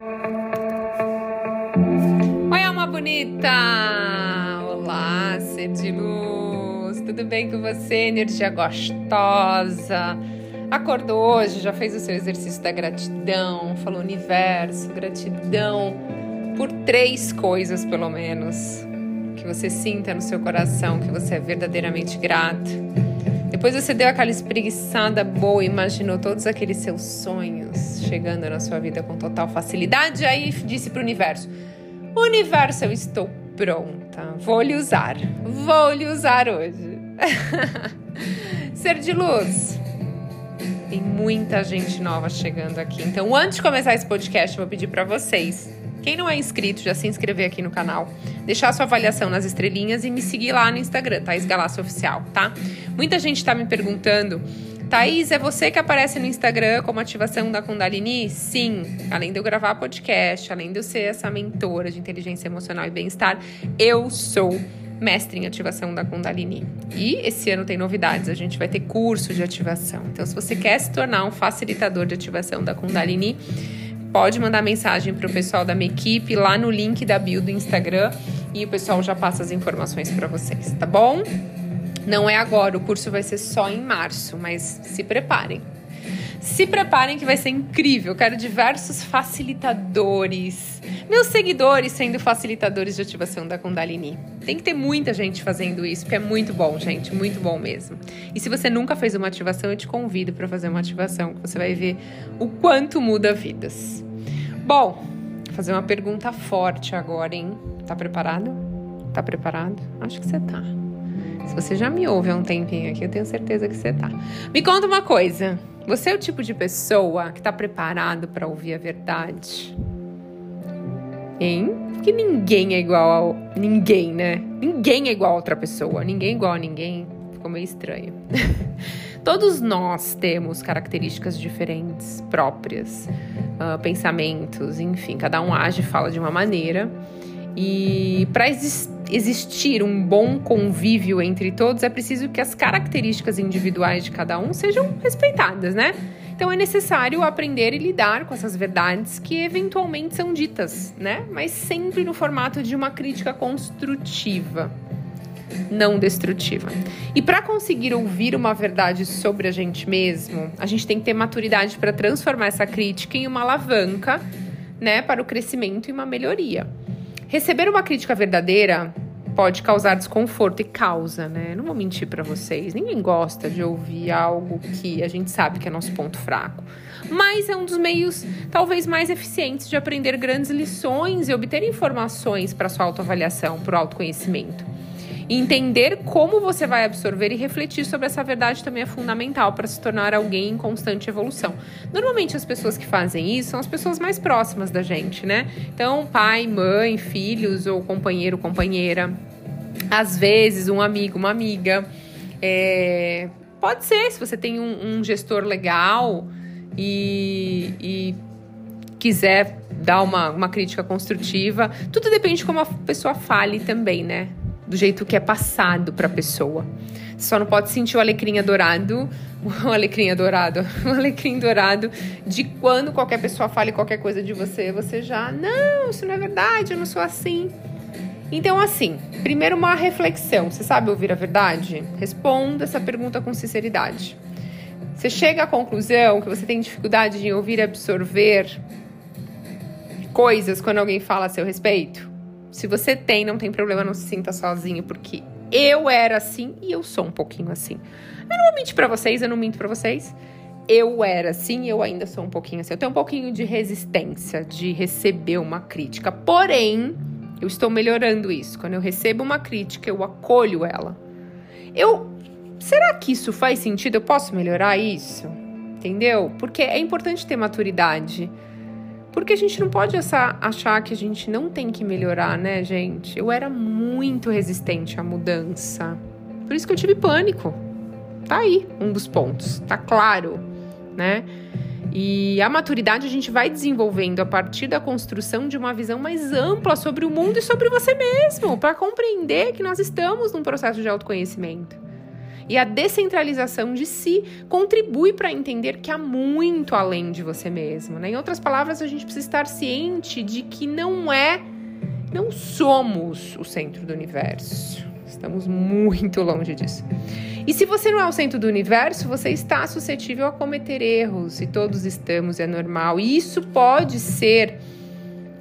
Oi, alma bonita! Olá, ser de luz! Tudo bem com você? Energia gostosa! Acordou hoje, já fez o seu exercício da gratidão, falou universo, gratidão por três coisas, pelo menos, que você sinta no seu coração que você é verdadeiramente grato. Depois você deu aquela espreguiçada boa, imaginou todos aqueles seus sonhos chegando na sua vida com total facilidade, aí disse para o universo: Universo, eu estou pronta, vou lhe usar, vou lhe usar hoje. Ser de luz. Tem muita gente nova chegando aqui. Então, antes de começar esse podcast, eu vou pedir para vocês quem não é inscrito, já se inscrever aqui no canal, deixar sua avaliação nas estrelinhas e me seguir lá no Instagram, Thaís Galasso Oficial, tá? Muita gente tá me perguntando, Thaís, é você que aparece no Instagram como ativação da Kundalini? Sim, além de eu gravar podcast, além de eu ser essa mentora de inteligência emocional e bem-estar, eu sou mestre em ativação da Kundalini. E esse ano tem novidades, a gente vai ter curso de ativação. Então, se você quer se tornar um facilitador de ativação da Kundalini, pode mandar mensagem para o pessoal da minha equipe lá no link da bio do Instagram e o pessoal já passa as informações para vocês, tá bom? Não é agora, o curso vai ser só em março, mas se preparem. Se preparem que vai ser incrível. Quero diversos facilitadores. Meus seguidores sendo facilitadores de ativação da Kundalini. Tem que ter muita gente fazendo isso, porque é muito bom, gente, muito bom mesmo. E se você nunca fez uma ativação, eu te convido para fazer uma ativação, que você vai ver o quanto muda vidas. Bom, vou fazer uma pergunta forte agora, hein? Tá preparado? Tá preparado? Acho que você tá. Se você já me ouve há um tempinho aqui, eu tenho certeza que você tá. Me conta uma coisa. Você é o tipo de pessoa que está preparado para ouvir a verdade? Hein? Porque ninguém é igual a ninguém, né? Ninguém é igual a outra pessoa. Ninguém é igual a ninguém. Ficou meio estranho. Todos nós temos características diferentes, próprias, uh, pensamentos, enfim, cada um age e fala de uma maneira. E para existir um bom convívio entre todos, é preciso que as características individuais de cada um sejam respeitadas, né? Então é necessário aprender e lidar com essas verdades que eventualmente são ditas, né? Mas sempre no formato de uma crítica construtiva, não destrutiva. E para conseguir ouvir uma verdade sobre a gente mesmo, a gente tem que ter maturidade para transformar essa crítica em uma alavanca, né, para o crescimento e uma melhoria. Receber uma crítica verdadeira pode causar desconforto e causa, né? Não vou mentir para vocês, ninguém gosta de ouvir algo que a gente sabe que é nosso ponto fraco. Mas é um dos meios talvez mais eficientes de aprender grandes lições e obter informações para sua autoavaliação, para o autoconhecimento. Entender como você vai absorver e refletir sobre essa verdade também é fundamental para se tornar alguém em constante evolução. Normalmente as pessoas que fazem isso são as pessoas mais próximas da gente, né? Então, pai, mãe, filhos ou companheiro, companheira. Às vezes, um amigo, uma amiga. É... Pode ser, se você tem um, um gestor legal e, e quiser dar uma, uma crítica construtiva. Tudo depende de como a pessoa fale também, né? Do jeito que é passado para a pessoa. Você só não pode sentir o alecrim dourado, o alecrim dourado, o alecrim dourado de quando qualquer pessoa fale qualquer coisa de você, você já, não, isso não é verdade, eu não sou assim. Então, assim, primeiro uma reflexão. Você sabe ouvir a verdade? Responda essa pergunta com sinceridade. Você chega à conclusão que você tem dificuldade em ouvir e absorver coisas quando alguém fala a seu respeito? Se você tem, não tem problema, não se sinta sozinho, porque eu era assim e eu sou um pouquinho assim. Eu não vou mentir pra vocês, eu não minto pra vocês. Eu era assim e eu ainda sou um pouquinho assim. Eu tenho um pouquinho de resistência de receber uma crítica. Porém, eu estou melhorando isso. Quando eu recebo uma crítica, eu acolho ela. Eu. Será que isso faz sentido? Eu posso melhorar isso? Entendeu? Porque é importante ter maturidade Porque a gente não pode achar que a gente não tem que melhorar, né, gente? Eu era muito resistente à mudança. Por isso que eu tive pânico. Tá aí um dos pontos, tá claro, né? E a maturidade a gente vai desenvolvendo a partir da construção de uma visão mais ampla sobre o mundo e sobre você mesmo, para compreender que nós estamos num processo de autoconhecimento. E a descentralização de si contribui para entender que há muito além de você mesmo. Né? Em outras palavras, a gente precisa estar ciente de que não é, não somos o centro do universo. Estamos muito longe disso. E se você não é o centro do universo, você está suscetível a cometer erros, e todos estamos, é normal. E isso pode ser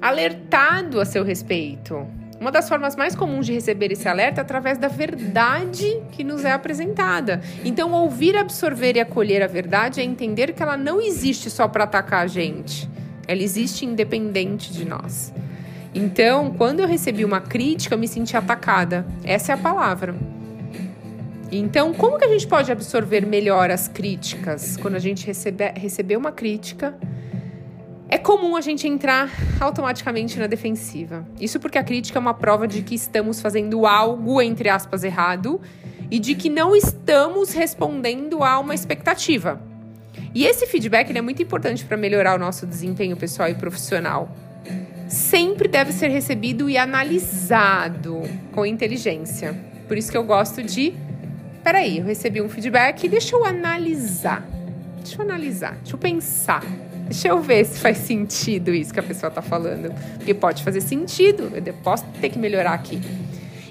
alertado a seu respeito. Uma das formas mais comuns de receber esse alerta é através da verdade que nos é apresentada. Então, ouvir, absorver e acolher a verdade é entender que ela não existe só para atacar a gente. Ela existe independente de nós. Então, quando eu recebi uma crítica, eu me senti atacada. Essa é a palavra. Então, como que a gente pode absorver melhor as críticas? Quando a gente recebe, receber uma crítica, é comum a gente entrar automaticamente na defensiva. Isso porque a crítica é uma prova de que estamos fazendo algo, entre aspas, errado e de que não estamos respondendo a uma expectativa. E esse feedback é muito importante para melhorar o nosso desempenho pessoal e profissional. Sempre deve ser recebido e analisado com inteligência. Por isso que eu gosto de. Peraí, eu recebi um feedback, deixa eu analisar. Deixa eu analisar, deixa eu pensar Deixa eu ver se faz sentido isso que a pessoa está falando. Porque pode fazer sentido, eu posso ter que melhorar aqui.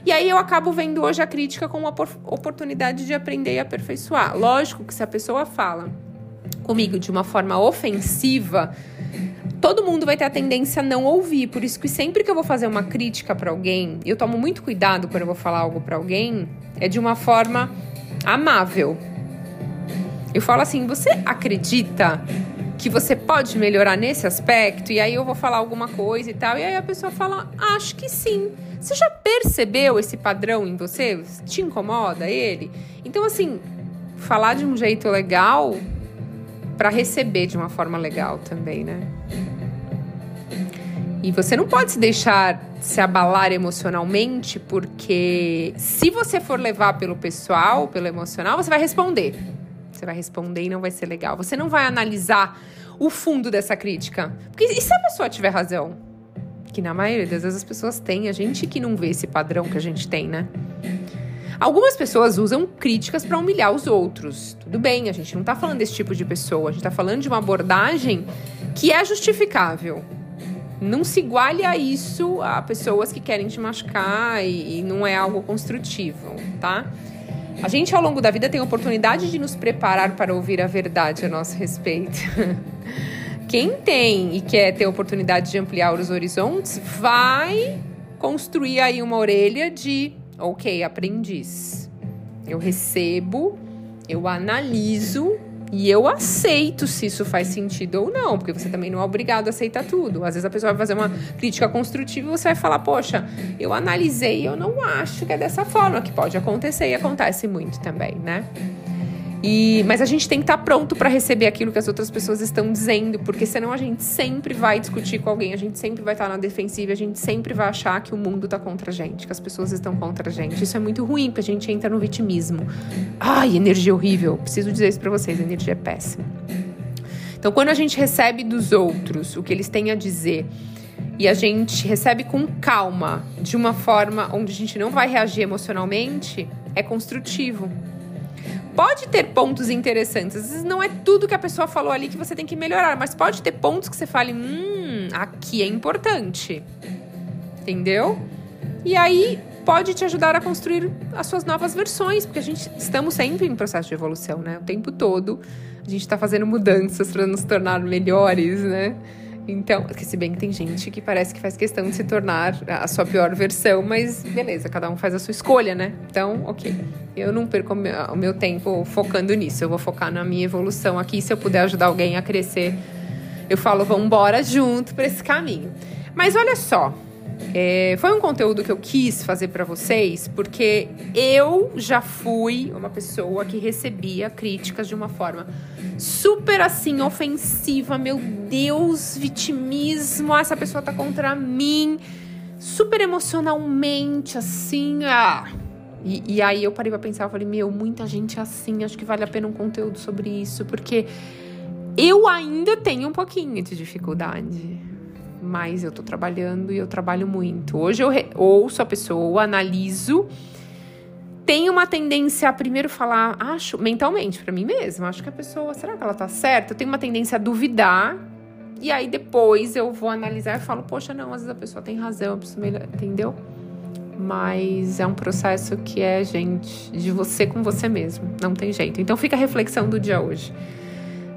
E aí eu acabo vendo hoje a crítica como uma oportunidade de aprender e aperfeiçoar. Lógico que se a pessoa fala comigo de uma forma ofensiva, todo mundo vai ter a tendência a não ouvir. Por isso que sempre que eu vou fazer uma crítica para alguém, eu tomo muito cuidado quando eu vou falar algo para alguém, é de uma forma amável. Eu falo assim: "Você acredita que você pode melhorar nesse aspecto? E aí eu vou falar alguma coisa e tal. E aí a pessoa fala: Acho que sim. Você já percebeu esse padrão em você? Te incomoda ele? Então, assim, falar de um jeito legal para receber de uma forma legal também, né? E você não pode se deixar se abalar emocionalmente, porque se você for levar pelo pessoal, pelo emocional, você vai responder. Você vai responder e não vai ser legal. Você não vai analisar o fundo dessa crítica. Porque e se a pessoa tiver razão? Que na maioria das vezes as pessoas têm, a gente que não vê esse padrão que a gente tem, né? Algumas pessoas usam críticas para humilhar os outros. Tudo bem, a gente não tá falando desse tipo de pessoa, a gente tá falando de uma abordagem que é justificável. Não se iguale a isso a pessoas que querem te machucar e, e não é algo construtivo, tá? A gente, ao longo da vida, tem a oportunidade de nos preparar para ouvir a verdade a nosso respeito. Quem tem e quer ter a oportunidade de ampliar os horizontes, vai construir aí uma orelha de, ok, aprendiz. Eu recebo, eu analiso e eu aceito se isso faz sentido ou não, porque você também não é obrigado a aceitar tudo. Às vezes a pessoa vai fazer uma crítica construtiva e você vai falar: Poxa, eu analisei e eu não acho que é dessa forma, que pode acontecer e acontece muito também, né? E, mas a gente tem que estar pronto para receber aquilo que as outras pessoas estão dizendo, porque senão a gente sempre vai discutir com alguém, a gente sempre vai estar na defensiva, a gente sempre vai achar que o mundo está contra a gente, que as pessoas estão contra a gente. Isso é muito ruim, porque a gente entra no vitimismo. Ai, energia horrível. Preciso dizer isso para vocês, energia é péssima. Então, quando a gente recebe dos outros o que eles têm a dizer, e a gente recebe com calma, de uma forma onde a gente não vai reagir emocionalmente, é construtivo pode ter pontos interessantes. Às vezes não é tudo que a pessoa falou ali que você tem que melhorar, mas pode ter pontos que você fale, hum, aqui é importante. Entendeu? E aí pode te ajudar a construir as suas novas versões, porque a gente estamos sempre em processo de evolução, né? O tempo todo a gente está fazendo mudanças para nos tornar melhores, né? Então, que se bem que tem gente que parece que faz questão de se tornar a sua pior versão, mas beleza, cada um faz a sua escolha, né? Então, ok. Eu não perco o meu tempo focando nisso. Eu vou focar na minha evolução aqui. Se eu puder ajudar alguém a crescer, eu falo, vamos junto para esse caminho. Mas olha só, É, foi um conteúdo que eu quis fazer para vocês porque eu já fui uma pessoa que recebia críticas de uma forma super assim ofensiva. Meu Deus, vitimismo, ah, essa pessoa tá contra mim. Super emocionalmente, assim. Ah. E, e aí eu parei pra pensar, eu falei, meu, muita gente é assim, acho que vale a pena um conteúdo sobre isso, porque eu ainda tenho um pouquinho de dificuldade mas eu tô trabalhando e eu trabalho muito. Hoje eu ouço a pessoa, analiso, tenho uma tendência a primeiro falar, acho, mentalmente, para mim mesma, acho que a pessoa, será que ela tá certa? Eu tenho uma tendência a duvidar, e aí depois eu vou analisar e falo, poxa, não, às vezes a pessoa tem razão, eu preciso melhor, entendeu? Mas é um processo que é, gente, de você com você mesmo, não tem jeito. Então fica a reflexão do dia hoje.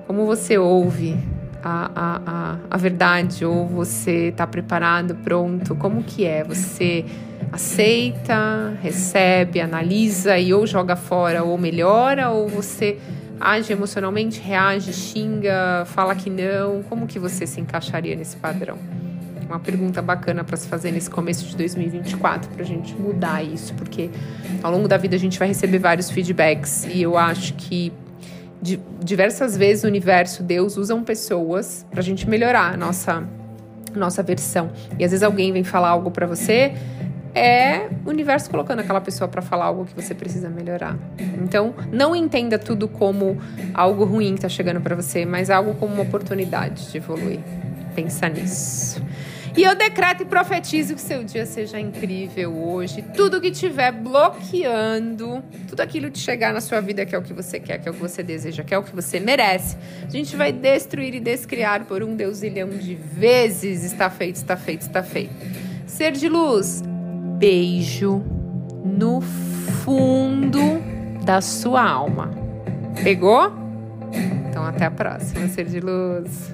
Como você ouve a, a, a, a verdade ou você está preparado, pronto? Como que é? Você aceita, recebe, analisa e ou joga fora ou melhora ou você age emocionalmente, reage, xinga, fala que não? Como que você se encaixaria nesse padrão? Uma pergunta bacana para se fazer nesse começo de 2024 para a gente mudar isso, porque ao longo da vida a gente vai receber vários feedbacks e eu acho que diversas vezes no universo Deus usam pessoas para a gente melhorar a nossa nossa versão. E às vezes alguém vem falar algo para você, é o universo colocando aquela pessoa para falar algo que você precisa melhorar. Então, não entenda tudo como algo ruim que tá chegando para você, mas algo como uma oportunidade de evoluir. Pensa nisso. E eu decreto e profetizo que seu dia seja incrível hoje. Tudo que estiver bloqueando, tudo aquilo de chegar na sua vida que é o que você quer, que é o que você deseja, que é o que você merece, a gente vai destruir e descriar por um deusilhão de vezes. Está feito, está feito, está feito. Ser de luz, beijo no fundo da sua alma. Pegou? Então até a próxima, ser de luz.